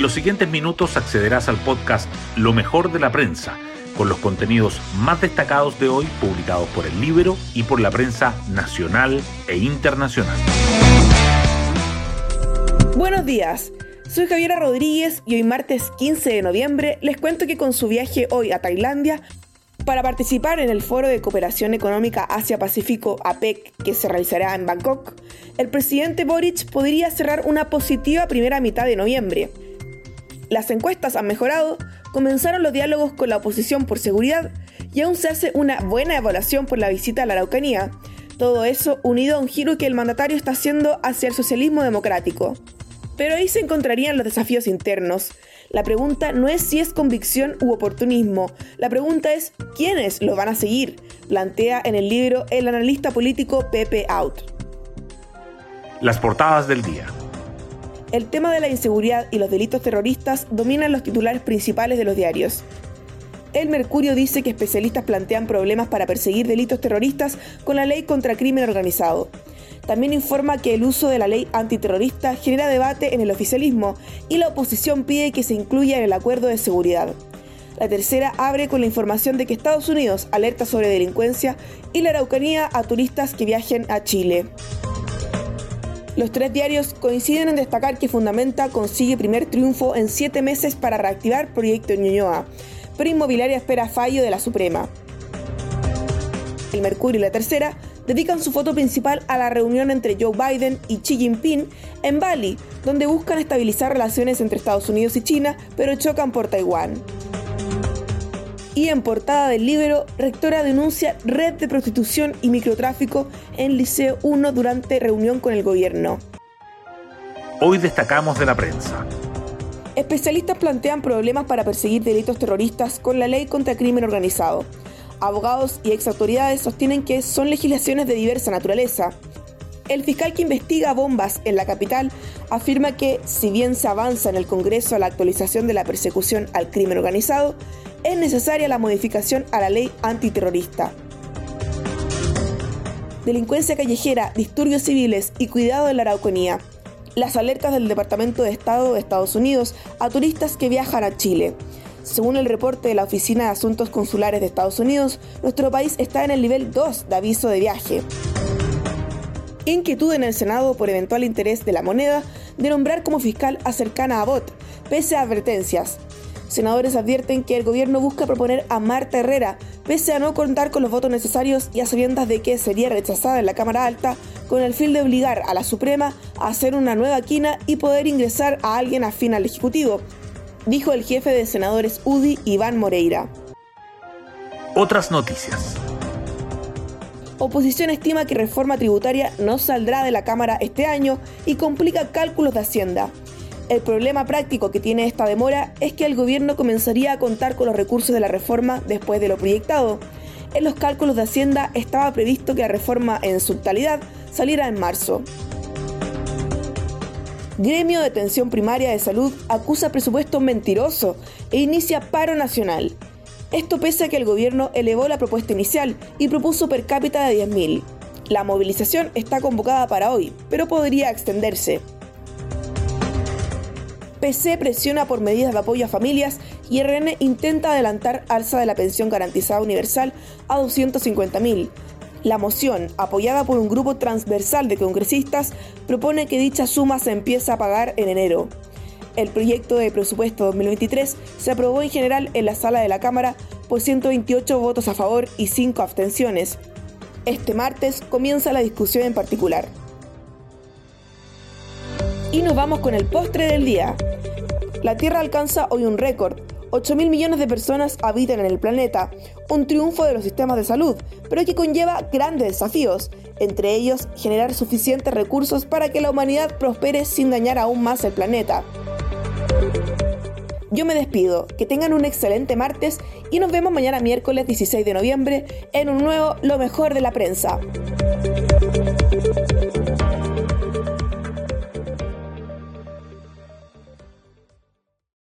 En los siguientes minutos accederás al podcast Lo mejor de la prensa, con los contenidos más destacados de hoy publicados por el libro y por la prensa nacional e internacional. Buenos días. Soy Javiera Rodríguez y hoy martes 15 de noviembre les cuento que con su viaje hoy a Tailandia para participar en el Foro de Cooperación Económica Asia-Pacífico APEC que se realizará en Bangkok, el presidente Boric podría cerrar una positiva primera mitad de noviembre. Las encuestas han mejorado, comenzaron los diálogos con la oposición por seguridad y aún se hace una buena evaluación por la visita a la Araucanía. Todo eso unido a un giro que el mandatario está haciendo hacia el socialismo democrático. Pero ahí se encontrarían los desafíos internos. La pregunta no es si es convicción u oportunismo, la pregunta es quiénes lo van a seguir, plantea en el libro el analista político Pepe Out. Las portadas del día. El tema de la inseguridad y los delitos terroristas dominan los titulares principales de los diarios. El Mercurio dice que especialistas plantean problemas para perseguir delitos terroristas con la ley contra crimen organizado. También informa que el uso de la ley antiterrorista genera debate en el oficialismo y la oposición pide que se incluya en el acuerdo de seguridad. La tercera abre con la información de que Estados Unidos alerta sobre delincuencia y la Araucanía a turistas que viajen a Chile. Los tres diarios coinciden en destacar que Fundamenta consigue primer triunfo en siete meses para reactivar Proyecto Ñuñoa, pero Inmobiliaria espera fallo de la Suprema. El Mercurio y la Tercera dedican su foto principal a la reunión entre Joe Biden y Xi Jinping en Bali, donde buscan estabilizar relaciones entre Estados Unidos y China, pero chocan por Taiwán. Y en portada del libro, rectora denuncia red de prostitución y microtráfico en Liceo 1 durante reunión con el gobierno. Hoy destacamos de la prensa. Especialistas plantean problemas para perseguir delitos terroristas con la ley contra crimen organizado. Abogados y ex autoridades sostienen que son legislaciones de diversa naturaleza. El fiscal que investiga bombas en la capital afirma que, si bien se avanza en el Congreso a la actualización de la persecución al crimen organizado, es necesaria la modificación a la ley antiterrorista. Delincuencia callejera, disturbios civiles y cuidado de la Araucanía. Las alertas del Departamento de Estado de Estados Unidos a turistas que viajan a Chile. Según el reporte de la Oficina de Asuntos Consulares de Estados Unidos, nuestro país está en el nivel 2 de aviso de viaje. Inquietud en el Senado por eventual interés de la moneda de nombrar como fiscal a cercana a Bot, pese a advertencias. Senadores advierten que el gobierno busca proponer a Marta Herrera, pese a no contar con los votos necesarios y a sabiendas de que sería rechazada en la Cámara Alta, con el fin de obligar a la Suprema a hacer una nueva quina y poder ingresar a alguien afín al Ejecutivo, dijo el jefe de senadores UDI, Iván Moreira. Otras noticias. Oposición estima que reforma tributaria no saldrá de la Cámara este año y complica cálculos de Hacienda. El problema práctico que tiene esta demora es que el gobierno comenzaría a contar con los recursos de la reforma después de lo proyectado. En los cálculos de Hacienda estaba previsto que la reforma en su totalidad saliera en marzo. Gremio de Atención Primaria de Salud acusa presupuesto mentiroso e inicia paro nacional. Esto pese a que el gobierno elevó la propuesta inicial y propuso per cápita de 10.000. La movilización está convocada para hoy, pero podría extenderse. PC presiona por medidas de apoyo a familias y RN intenta adelantar alza de la pensión garantizada universal a 250.000. La moción, apoyada por un grupo transversal de congresistas, propone que dicha suma se empiece a pagar en enero. El proyecto de presupuesto 2023 se aprobó en general en la sala de la Cámara por 128 votos a favor y 5 abstenciones. Este martes comienza la discusión en particular. Y nos vamos con el postre del día. La Tierra alcanza hoy un récord. 8 mil millones de personas habitan en el planeta, un triunfo de los sistemas de salud, pero que conlleva grandes desafíos, entre ellos generar suficientes recursos para que la humanidad prospere sin dañar aún más el planeta. Yo me despido, que tengan un excelente martes y nos vemos mañana miércoles 16 de noviembre en un nuevo Lo mejor de la prensa.